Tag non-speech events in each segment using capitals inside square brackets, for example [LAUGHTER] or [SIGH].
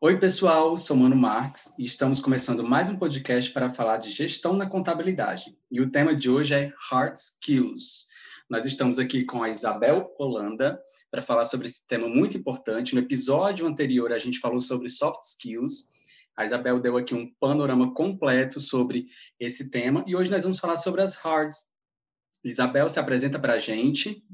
Oi, pessoal, sou Mano Marques e estamos começando mais um podcast para falar de gestão na contabilidade. E o tema de hoje é Hard Skills. Nós estamos aqui com a Isabel Holanda para falar sobre esse tema muito importante. No episódio anterior, a gente falou sobre soft skills. A Isabel deu aqui um panorama completo sobre esse tema e hoje nós vamos falar sobre as hards. Isabel, se apresenta para a gente.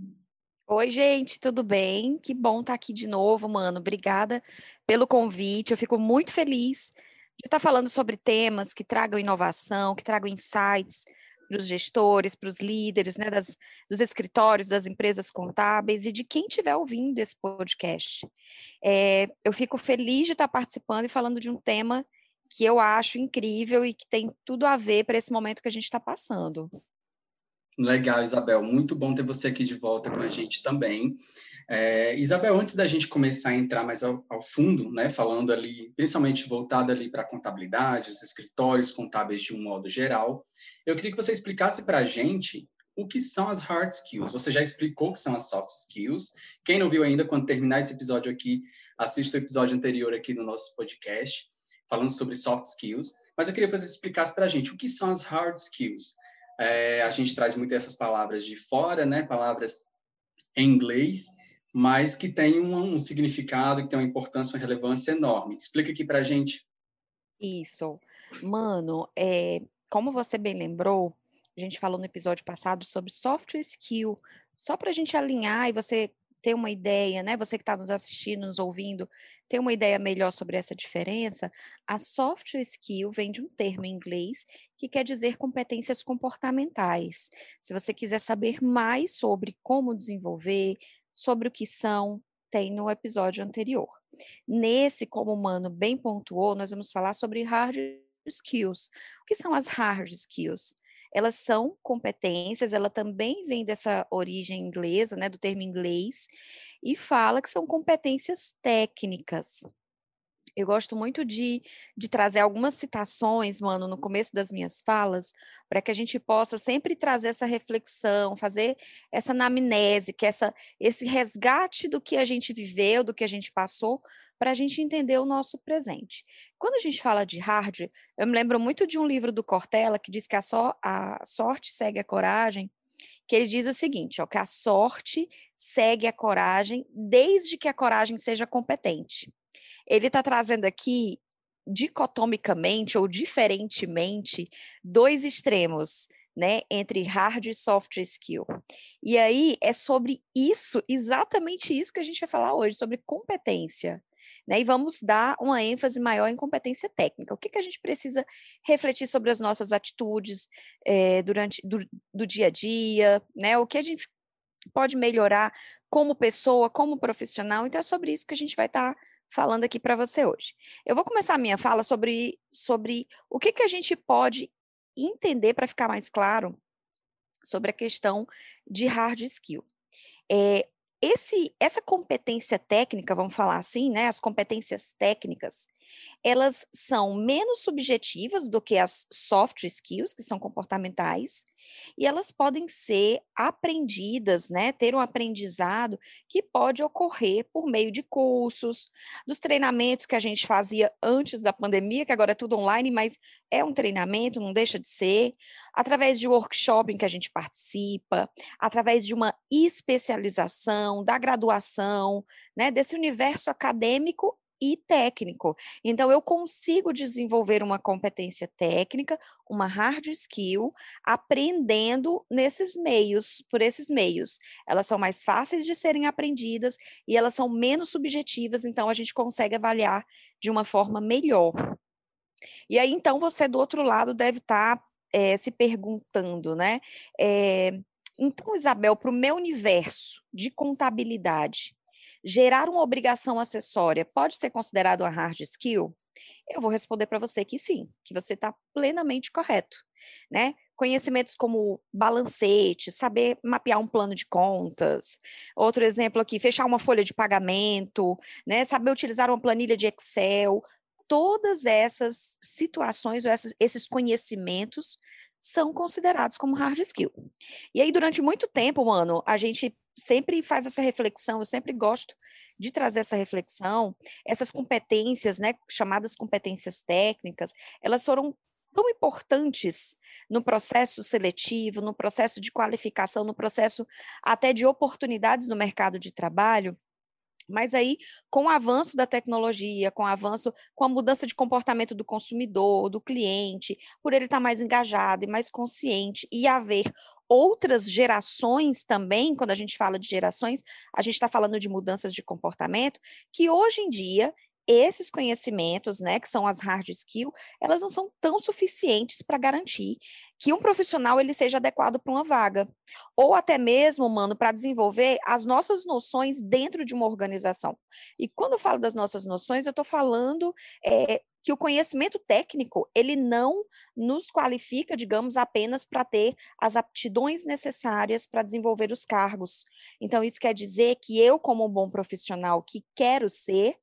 Oi, gente, tudo bem? Que bom estar aqui de novo, mano. Obrigada pelo convite. Eu fico muito feliz de estar falando sobre temas que tragam inovação, que tragam insights para os gestores, para os líderes, né, das, dos escritórios, das empresas contábeis e de quem estiver ouvindo esse podcast. É, eu fico feliz de estar participando e falando de um tema que eu acho incrível e que tem tudo a ver para esse momento que a gente está passando. Legal, Isabel. Muito bom ter você aqui de volta com a gente também. É, Isabel, antes da gente começar a entrar mais ao, ao fundo, né, falando ali, principalmente voltado ali para a contabilidade, os escritórios contábeis de um modo geral, eu queria que você explicasse para a gente o que são as hard skills. Você já explicou o que são as soft skills. Quem não viu ainda, quando terminar esse episódio aqui, assista o episódio anterior aqui no nosso podcast, falando sobre soft skills. Mas eu queria que você explicasse para a gente o que são as hard skills. É, a gente traz muito essas palavras de fora, né? Palavras em inglês, mas que tem um, um significado, que tem uma importância, uma relevância enorme. Explica aqui para gente. Isso. Mano, é, como você bem lembrou, a gente falou no episódio passado sobre soft skill, só para a gente alinhar e você ter uma ideia, né? Você que está nos assistindo, nos ouvindo, ter uma ideia melhor sobre essa diferença, a soft skill vem de um termo em inglês que quer dizer competências comportamentais. Se você quiser saber mais sobre como desenvolver, sobre o que são, tem no episódio anterior. Nesse, como o Mano bem pontuou, nós vamos falar sobre hard skills. O que são as hard skills? Elas são competências, ela também vem dessa origem inglesa, né, do termo inglês, e fala que são competências técnicas. Eu gosto muito de, de trazer algumas citações, mano, no começo das minhas falas, para que a gente possa sempre trazer essa reflexão, fazer essa anamnese, que essa, esse resgate do que a gente viveu, do que a gente passou, para a gente entender o nosso presente. Quando a gente fala de hardware, eu me lembro muito de um livro do Cortella que diz que a, so, a sorte segue a coragem, que ele diz o seguinte, ó, que a sorte segue a coragem desde que a coragem seja competente. Ele está trazendo aqui, dicotomicamente ou diferentemente, dois extremos, né, entre hard e soft skill. E aí é sobre isso, exatamente isso que a gente vai falar hoje, sobre competência né? E vamos dar uma ênfase maior em competência técnica. O que, que a gente precisa refletir sobre as nossas atitudes é, durante do, do dia a dia, né? O que a gente pode melhorar como pessoa, como profissional. Então, é sobre isso que a gente vai estar tá falando aqui para você hoje. Eu vou começar a minha fala sobre, sobre o que, que a gente pode entender para ficar mais claro sobre a questão de hard skill. É, esse, essa competência técnica, vamos falar assim, né? As competências técnicas, elas são menos subjetivas do que as soft skills, que são comportamentais, e elas podem ser aprendidas, né, ter um aprendizado que pode ocorrer por meio de cursos, dos treinamentos que a gente fazia antes da pandemia, que agora é tudo online, mas é um treinamento, não deixa de ser, através de workshop em que a gente participa, através de uma especialização, da graduação, né, desse universo acadêmico e técnico. Então, eu consigo desenvolver uma competência técnica, uma hard skill, aprendendo nesses meios, por esses meios. Elas são mais fáceis de serem aprendidas e elas são menos subjetivas, então a gente consegue avaliar de uma forma melhor. E aí, então, você do outro lado deve estar tá, é, se perguntando, né? É, então, Isabel, para o meu universo de contabilidade, gerar uma obrigação acessória pode ser considerado uma hard skill? Eu vou responder para você que sim, que você está plenamente correto, né? Conhecimentos como balancete, saber mapear um plano de contas. Outro exemplo aqui, fechar uma folha de pagamento, né? Saber utilizar uma planilha de Excel. Todas essas situações, esses conhecimentos são considerados como hard skill. E aí, durante muito tempo, mano, a gente sempre faz essa reflexão, eu sempre gosto de trazer essa reflexão, essas competências, né, chamadas competências técnicas, elas foram tão importantes no processo seletivo, no processo de qualificação, no processo até de oportunidades no mercado de trabalho, mas aí, com o avanço da tecnologia, com o avanço, com a mudança de comportamento do consumidor, do cliente, por ele estar mais engajado e mais consciente e haver outras gerações também, quando a gente fala de gerações, a gente está falando de mudanças de comportamento, que hoje em dia esses conhecimentos, né, que são as hard skills, elas não são tão suficientes para garantir que um profissional ele seja adequado para uma vaga, ou até mesmo, mano, para desenvolver as nossas noções dentro de uma organização. E quando eu falo das nossas noções, eu estou falando é, que o conhecimento técnico ele não nos qualifica, digamos, apenas para ter as aptidões necessárias para desenvolver os cargos. Então isso quer dizer que eu, como um bom profissional que quero ser,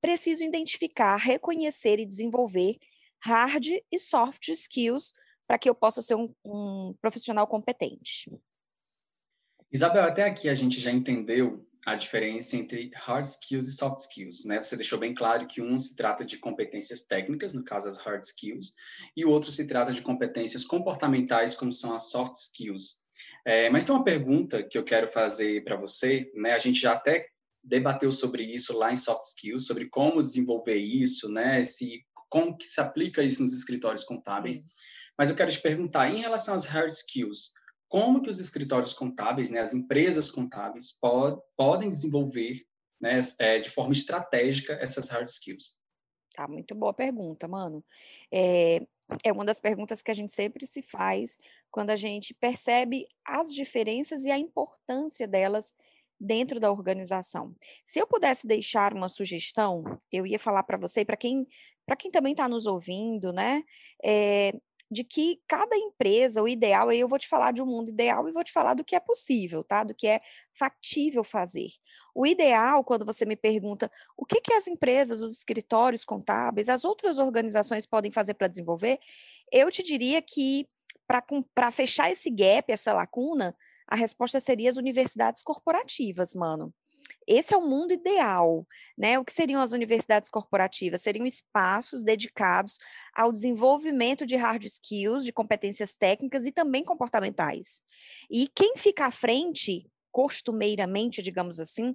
preciso identificar, reconhecer e desenvolver hard e soft skills para que eu possa ser um, um, profissional competente. Isabel, até aqui a gente já entendeu a diferença entre hard skills e soft skills, né? Você deixou bem claro que um se trata de competências técnicas, no caso as hard skills, e o outro se trata de competências comportamentais, como são as soft skills. É, mas tem uma pergunta que eu quero fazer para você, né? A gente já até debateu sobre isso lá em Soft Skills, sobre como desenvolver isso, né? Se, como que se aplica isso nos escritórios contábeis. Mas eu quero te perguntar, em relação às hard skills, como que os escritórios contábeis, né, as empresas contábeis, pod, podem desenvolver né, é, de forma estratégica essas hard skills? Tá, muito boa pergunta, mano. É, é uma das perguntas que a gente sempre se faz quando a gente percebe as diferenças e a importância delas dentro da organização. Se eu pudesse deixar uma sugestão, eu ia falar para você, para quem, para quem também está nos ouvindo, né? É, de que cada empresa, o ideal, aí eu vou te falar de um mundo ideal e vou te falar do que é possível, tá? Do que é factível fazer. O ideal, quando você me pergunta o que, que as empresas, os escritórios contábeis, as outras organizações podem fazer para desenvolver, eu te diria que para fechar esse gap, essa lacuna, a resposta seria as universidades corporativas, mano. Esse é o mundo ideal, né? O que seriam as universidades corporativas? Seriam espaços dedicados ao desenvolvimento de hard skills, de competências técnicas e também comportamentais. E quem fica à frente, costumeiramente, digamos assim,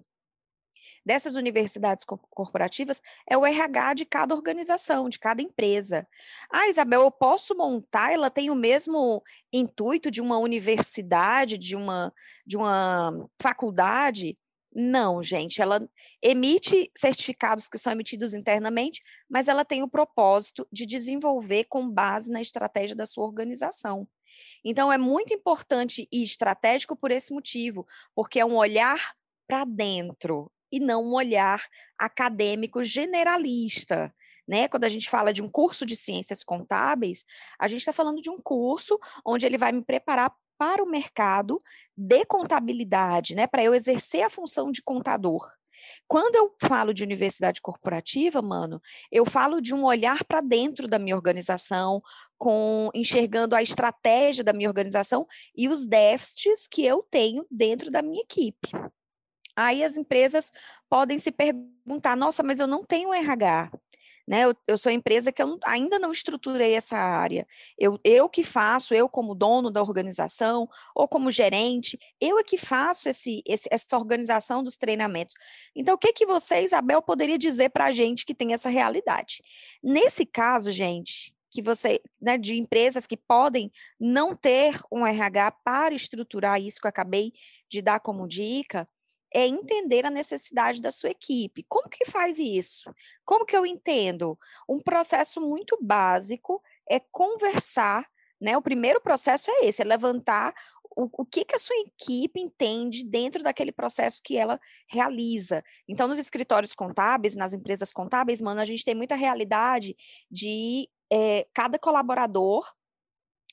dessas universidades corporativas é o RH de cada organização, de cada empresa. Ah, Isabel, eu posso montar, ela tem o mesmo intuito de uma universidade, de uma, de uma faculdade? Não, gente, ela emite certificados que são emitidos internamente, mas ela tem o propósito de desenvolver com base na estratégia da sua organização. Então, é muito importante e estratégico por esse motivo, porque é um olhar para dentro, e não um olhar acadêmico generalista. Né? Quando a gente fala de um curso de ciências contábeis, a gente está falando de um curso onde ele vai me preparar para o mercado de contabilidade, né? Para eu exercer a função de contador. Quando eu falo de universidade corporativa, mano, eu falo de um olhar para dentro da minha organização, com enxergando a estratégia da minha organização e os déficits que eu tenho dentro da minha equipe. Aí as empresas podem se perguntar: nossa, mas eu não tenho RH. Né? Eu, eu sou empresa que eu ainda não estruturei essa área. Eu, eu que faço, eu como dono da organização ou como gerente, eu é que faço esse, esse, essa organização dos treinamentos. Então, o que, que você, Isabel, poderia dizer para a gente que tem essa realidade? Nesse caso, gente, que você, né, de empresas que podem não ter um RH para estruturar isso que eu acabei de dar como dica, é entender a necessidade da sua equipe. Como que faz isso? Como que eu entendo? Um processo muito básico é conversar, né? O primeiro processo é esse, é levantar o, o, que, que a sua equipe entende dentro daquele processo que ela realiza. Então, nos escritórios contábeis, nas empresas contábeis, mano, a gente tem muita realidade de é, cada colaborador,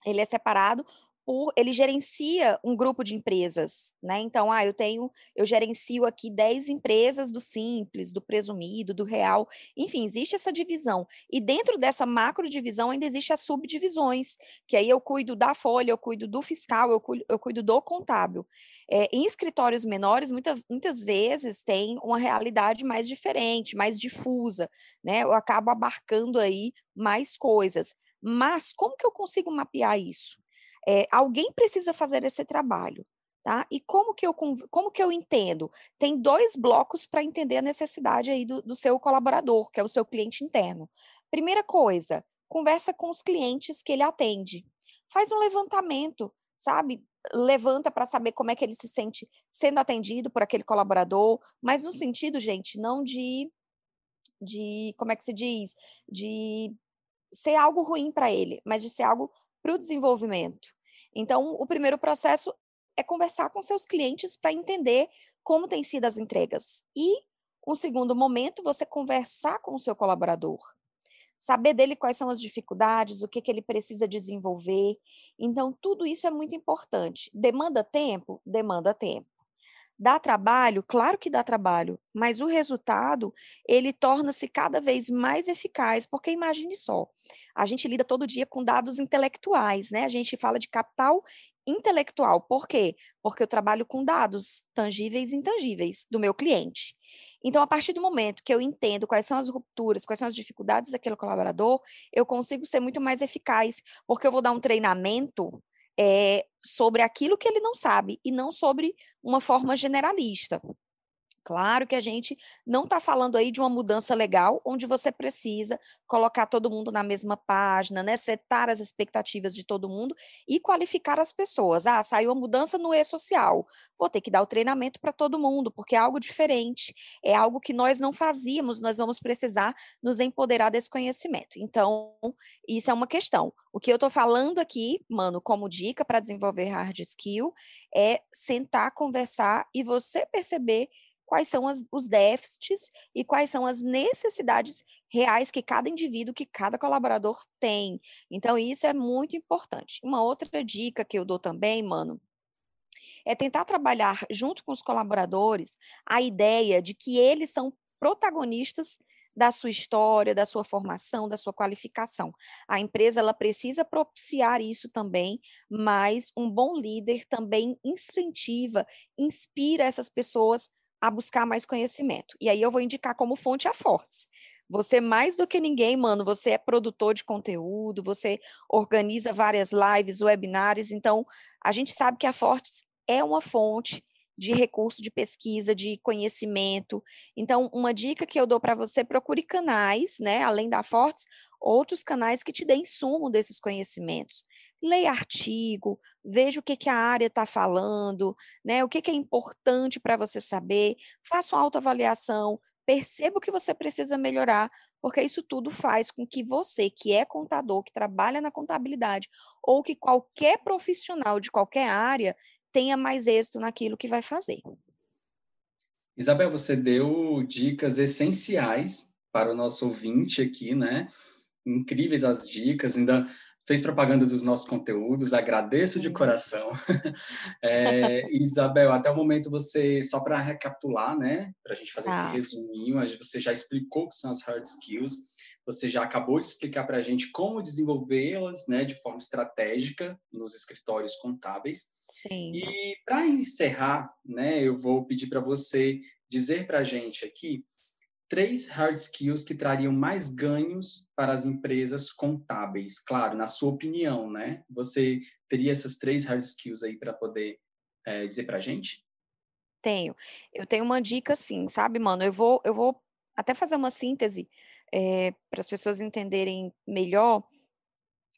ele é separado por ele gerencia um grupo de empresas, né? Então, ah, eu tenho, eu gerencio aqui 10 empresas do simples, do presumido, do real, enfim, existe essa divisão. E dentro dessa macro divisão ainda existe as subdivisões, que aí eu cuido da folha, eu cuido do fiscal, eu cuido, eu cuido do contábil. É, em escritórios menores, muitas, muitas vezes tem uma realidade mais diferente, mais difusa, né? Eu acabo abarcando aí mais coisas. Mas como que eu consigo mapear isso? É, alguém precisa fazer esse trabalho. Tá? E como que eu, como que eu entendo? Tem dois blocos para entender a necessidade aí do, do seu colaborador, que é o seu cliente interno. Primeira coisa, conversa com os clientes que ele atende. Faz um levantamento, sabe? Levanta para saber como é que ele se sente sendo atendido por aquele colaborador, mas no sentido, gente, não de, de como é que se diz? De ser algo ruim para ele, mas de ser algo para o desenvolvimento. Então, o primeiro processo é conversar com seus clientes para entender como têm sido as entregas. E um segundo momento, você conversar com o seu colaborador. Saber dele quais são as dificuldades, o que, que ele precisa desenvolver. Então, tudo isso é muito importante. Demanda tempo? Demanda tempo. Dá trabalho? Claro que dá trabalho, mas o resultado, ele torna-se cada vez mais eficaz, porque imagine só, a gente lida todo dia com dados intelectuais, né? A gente fala de capital intelectual. Por quê? Porque eu trabalho com dados tangíveis e intangíveis do meu cliente. Então, a partir do momento que eu entendo quais são as rupturas, quais são as dificuldades daquele colaborador, eu consigo ser muito mais eficaz, porque eu vou dar um treinamento é, sobre aquilo que ele não sabe e não sobre uma forma generalista. Claro que a gente não está falando aí de uma mudança legal, onde você precisa colocar todo mundo na mesma página, né? Setar as expectativas de todo mundo e qualificar as pessoas. Ah, saiu a mudança no e-social. Vou ter que dar o treinamento para todo mundo, porque é algo diferente, é algo que nós não fazíamos, nós vamos precisar nos empoderar desse conhecimento. Então, isso é uma questão. O que eu estou falando aqui, mano, como dica para desenvolver hard skill, é sentar, conversar e você perceber quais são as, os déficits e quais são as necessidades reais que cada indivíduo, que cada colaborador tem. Então, isso é muito importante. Uma outra dica que eu dou também, mano, é tentar trabalhar junto com os colaboradores a ideia de que eles são protagonistas da sua história, da sua formação, da sua qualificação. A empresa ela precisa propiciar isso também, mas um bom líder também incentiva, inspira essas pessoas a buscar mais conhecimento. E aí eu vou indicar como fonte a Fortes. Você, mais do que ninguém, mano, você é produtor de conteúdo, você organiza várias lives, webinários, então a gente sabe que a Fortes é uma fonte de recurso de pesquisa, de conhecimento. Então, uma dica que eu dou para você, procure canais, né, além da Fortes, outros canais que te deem sumo desses conhecimentos leia artigo, veja o que, que a área está falando, né? o que, que é importante para você saber, faça uma autoavaliação, perceba o que você precisa melhorar, porque isso tudo faz com que você, que é contador, que trabalha na contabilidade, ou que qualquer profissional de qualquer área, tenha mais êxito naquilo que vai fazer. Isabel, você deu dicas essenciais para o nosso ouvinte aqui, né? Incríveis as dicas, ainda fez propaganda dos nossos conteúdos, agradeço de coração. [LAUGHS] é, Isabel, até o momento você, só para recapitular, né, para a gente fazer ah. esse resuminho, você já explicou o que são as hard skills, você já acabou de explicar para a gente como desenvolvê-las, né, de forma estratégica nos escritórios contábeis. Sim. E para encerrar, né, eu vou pedir para você dizer para a gente aqui três hard skills que trariam mais ganhos para as empresas contábeis. Claro, na sua opinião, né? Você teria essas três hard skills aí para poder é, dizer para a gente? Tenho. Eu tenho uma dica, sim, sabe, mano? Eu vou, eu vou até fazer uma síntese é, para as pessoas entenderem melhor.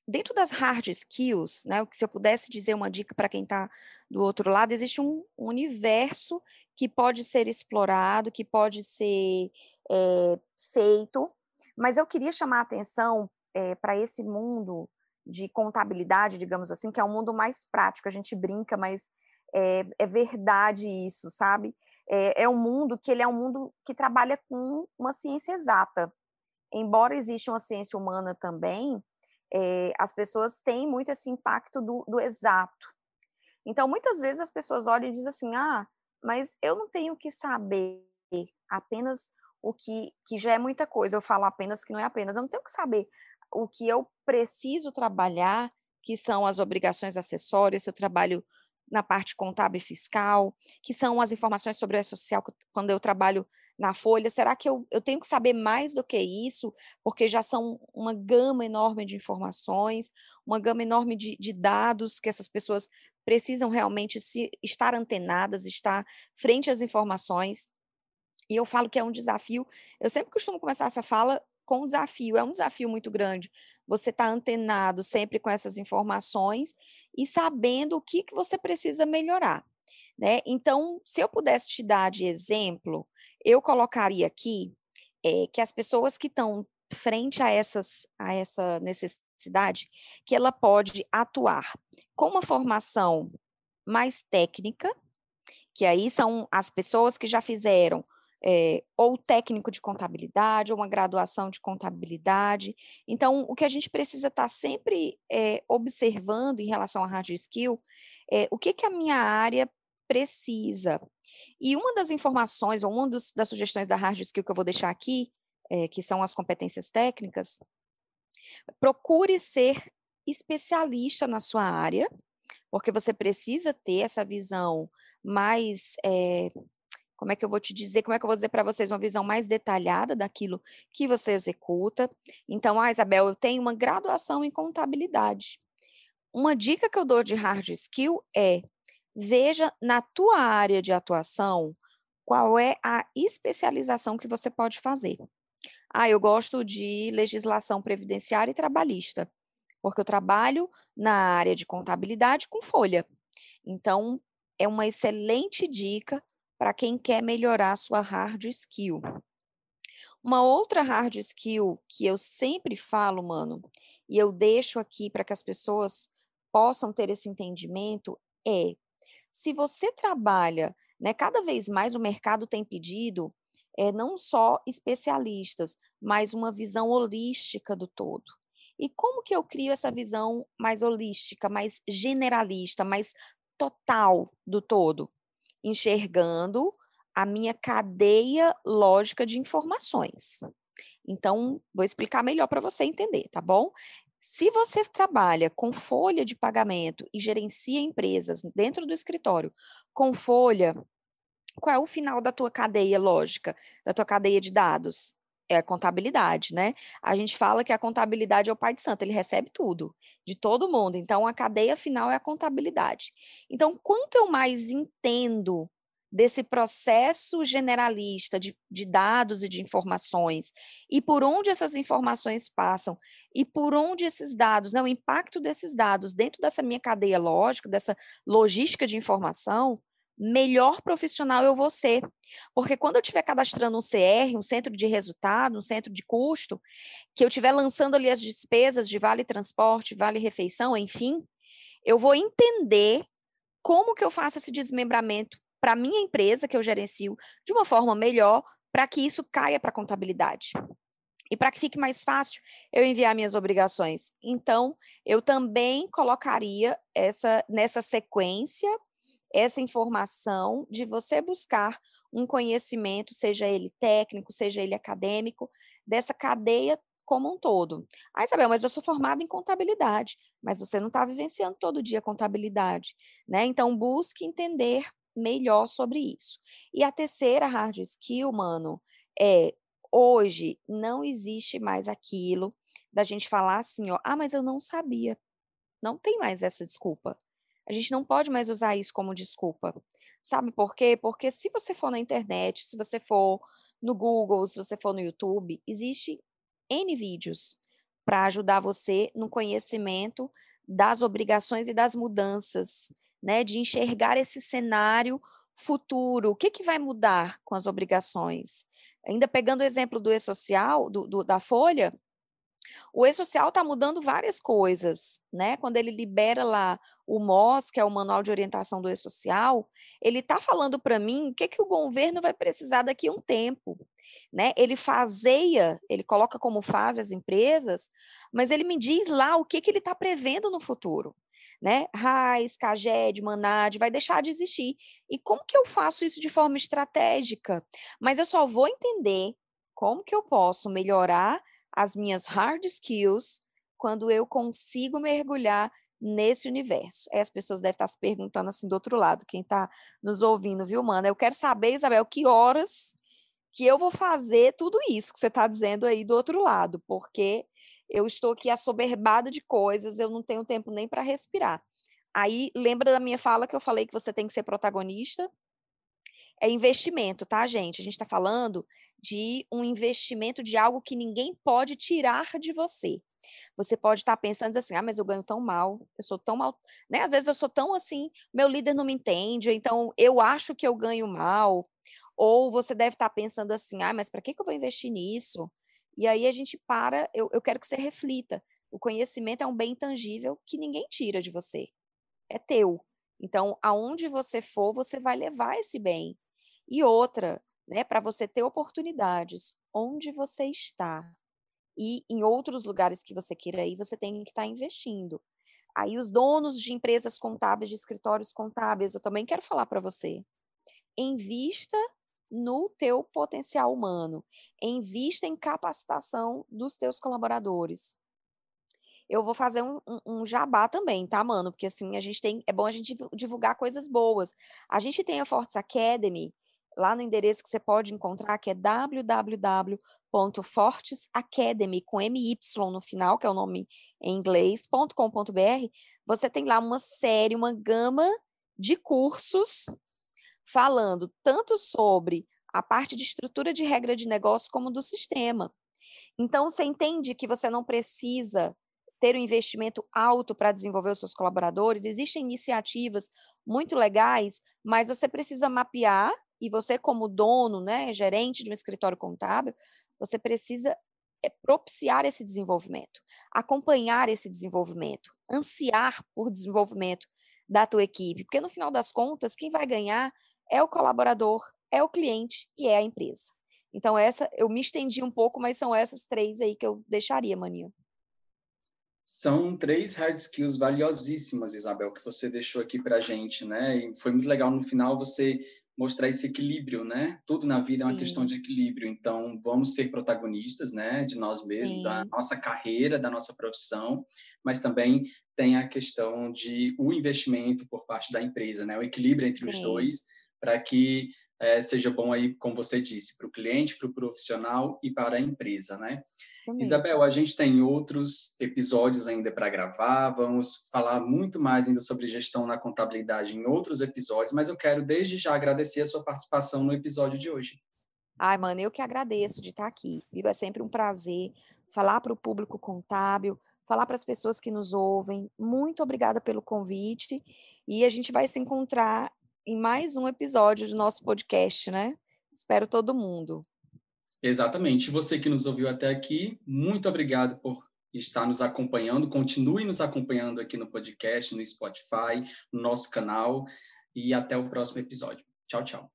Dentro das hard skills, né? Se eu pudesse dizer uma dica para quem está do outro lado, existe um universo que pode ser explorado, que pode ser é, feito, mas eu queria chamar a atenção é, para esse mundo de contabilidade, digamos assim, que é um mundo mais prático, a gente brinca, mas é, é verdade isso, sabe? É, é um mundo que ele é um mundo que trabalha com uma ciência exata. Embora exista uma ciência humana também, é, as pessoas têm muito esse impacto do, do exato. Então, muitas vezes as pessoas olham e dizem assim: ah, mas eu não tenho que saber apenas o que, que já é muita coisa. Eu falo apenas que não é apenas. Eu não tenho que saber o que eu preciso trabalhar, que são as obrigações acessórias, se eu trabalho na parte contábil e fiscal, que são as informações sobre o social quando eu trabalho na folha. Será que eu, eu tenho que saber mais do que isso? Porque já são uma gama enorme de informações, uma gama enorme de, de dados que essas pessoas precisam realmente se, estar antenadas, estar frente às informações. E eu falo que é um desafio. Eu sempre costumo começar essa fala com um desafio. É um desafio muito grande. Você está antenado sempre com essas informações e sabendo o que, que você precisa melhorar. Né? Então, se eu pudesse te dar de exemplo, eu colocaria aqui é, que as pessoas que estão frente a, essas, a essa necessidade, que ela pode atuar com uma formação mais técnica, que aí são as pessoas que já fizeram é, ou técnico de contabilidade, ou uma graduação de contabilidade. Então, o que a gente precisa estar tá sempre é, observando em relação à hard skill é o que, que a minha área precisa. E uma das informações, ou uma dos, das sugestões da hard skill que eu vou deixar aqui, é, que são as competências técnicas, procure ser especialista na sua área, porque você precisa ter essa visão mais é, como é que eu vou te dizer, como é que eu vou dizer para vocês uma visão mais detalhada daquilo que você executa. Então, ah, Isabel, eu tenho uma graduação em contabilidade. Uma dica que eu dou de hard skill é veja na tua área de atuação qual é a especialização que você pode fazer. Ah, eu gosto de legislação previdenciária e trabalhista, porque eu trabalho na área de contabilidade com folha. Então, é uma excelente dica para quem quer melhorar sua hard skill. Uma outra hard skill que eu sempre falo, mano, e eu deixo aqui para que as pessoas possam ter esse entendimento é se você trabalha, né, cada vez mais o mercado tem pedido é, não só especialistas, mas uma visão holística do todo. E como que eu crio essa visão mais holística, mais generalista, mais total do todo? enxergando a minha cadeia lógica de informações. Então, vou explicar melhor para você entender, tá bom? Se você trabalha com folha de pagamento e gerencia empresas dentro do escritório com folha, qual é o final da tua cadeia lógica, da tua cadeia de dados? É a contabilidade, né? A gente fala que a contabilidade é o pai de santo, ele recebe tudo, de todo mundo. Então, a cadeia final é a contabilidade. Então, quanto eu mais entendo desse processo generalista de, de, dados e de informações, e por onde essas informações passam, e por onde esses dados, né, o impacto desses dados dentro dessa minha cadeia lógica, dessa logística de informação, melhor profissional eu vou ser. Porque quando eu estiver cadastrando um CR, um centro de resultado, um centro de custo, que eu estiver lançando ali as despesas de vale transporte, vale refeição, enfim, eu vou entender como que eu faço esse desmembramento para a minha empresa que eu gerencio de uma forma melhor, para que isso caia para a contabilidade. E para que fique mais fácil eu enviar minhas obrigações. Então, eu também colocaria essa nessa sequência essa informação de você buscar um conhecimento, seja ele técnico, seja ele acadêmico, dessa cadeia como um todo. Ah, Isabel, mas eu sou formada em contabilidade, mas você não está vivenciando todo dia contabilidade, né? Então, busque entender melhor sobre isso. E a terceira hard skill, mano, é hoje não existe mais aquilo da gente falar assim, ó, ah, mas eu não sabia. Não tem mais essa desculpa. A gente não pode mais usar isso como desculpa. Sabe por quê? Porque se você for na internet, se você for no Google, se você for no YouTube, existe N vídeos para ajudar você no conhecimento das obrigações e das mudanças, né? De enxergar esse cenário futuro. O que, que vai mudar com as obrigações? Ainda pegando o exemplo do e-social, do, do, da Folha, o e-social está mudando várias coisas, né? Quando ele libera lá o MOS, que é o Manual de Orientação do E-Social, ele está falando para mim o que, que o governo vai precisar daqui a um tempo. né? Ele faseia, ele coloca como fase as empresas, mas ele me diz lá o que, que ele está prevendo no futuro, né? Raiz, Caged, Manad, vai deixar de existir. E como que eu faço isso de forma estratégica? Mas eu só vou entender como que eu posso melhorar as minhas hard skills quando eu consigo mergulhar nesse universo. As pessoas devem estar se perguntando assim do outro lado, quem está nos ouvindo, viu, Mana? Eu quero saber, Isabel, que horas que eu vou fazer tudo isso que você está dizendo aí do outro lado, porque eu estou aqui assoberbada de coisas, eu não tenho tempo nem para respirar. Aí lembra da minha fala que eu falei que você tem que ser protagonista? É investimento, tá, gente? A gente está falando de um investimento de algo que ninguém pode tirar de você. Você pode estar tá pensando assim, ah, mas eu ganho tão mal, eu sou tão mal, né? Às vezes eu sou tão assim, meu líder não me entende, então eu acho que eu ganho mal. Ou você deve estar tá pensando assim, ah, mas para que, que eu vou investir nisso? E aí a gente para, eu, eu quero que você reflita. O conhecimento é um bem tangível que ninguém tira de você. É teu. Então, aonde você for, você vai levar esse bem. E outra, né, para você ter oportunidades, onde você está, e em outros lugares que você queira ir, você tem que estar tá investindo. Aí os donos de empresas contábeis, de escritórios contábeis, eu também quero falar para você. Invista no teu potencial humano. Invista em capacitação dos teus colaboradores. Eu vou fazer um, um, um, jabá também, tá, mano? Porque assim, a gente tem. É bom a gente divulgar coisas boas. A gente tem a Fortes Academy, lá no endereço que você pode encontrar, que é www Academy com MY no final, que é o nome em inglês, .com.br, você tem lá uma série, uma gama de cursos falando tanto sobre a parte de estrutura de regra de negócio como do sistema. Então, você entende que você não precisa ter um investimento alto para desenvolver os seus colaboradores. Existem iniciativas muito legais, mas você precisa mapear e você como dono, né, gerente de um escritório contábil, você precisa eh, propiciar esse desenvolvimento, acompanhar esse desenvolvimento, ansiar por desenvolvimento da tua equipe, porque no final das contas, quem vai ganhar é o colaborador, é o cliente e é a empresa. Então, essa eu me estendi um pouco, mas são essas três aí que eu deixaria, Maninho. São três hard skills valiosíssimas, Isabel, que você deixou aqui para gente, né? E foi muito legal no final você mostrar esse equilíbrio, né? Tudo na vida é uma Sim. questão de equilíbrio. Então, vamos ser protagonistas, né? De nós mesmos, Sim. da nossa carreira, da nossa profissão, mas também tem a questão de o investimento por parte da empresa, né? O equilíbrio entre Sim. os dois, para que é, seja bom aí, como você disse, para o cliente, para o profissional e para a empresa, né? Isabel, a gente tem outros episódios ainda para gravar, vamos falar muito mais ainda sobre gestão na contabilidade em outros episódios, mas eu quero desde já agradecer a sua participação no episódio de hoje. Ai, mano, eu que agradeço de estar aqui. Viva, é sempre um prazer falar para o público contábil, falar para as pessoas que nos ouvem. Muito obrigada pelo convite e a gente vai se encontrar em mais um episódio do nosso podcast, né? Espero todo mundo. Exatamente. Você que nos ouviu até aqui, muito obrigado por estar nos acompanhando. Continue nos acompanhando aqui no podcast, no Spotify, no nosso canal. E até o próximo episódio. Tchau, tchau.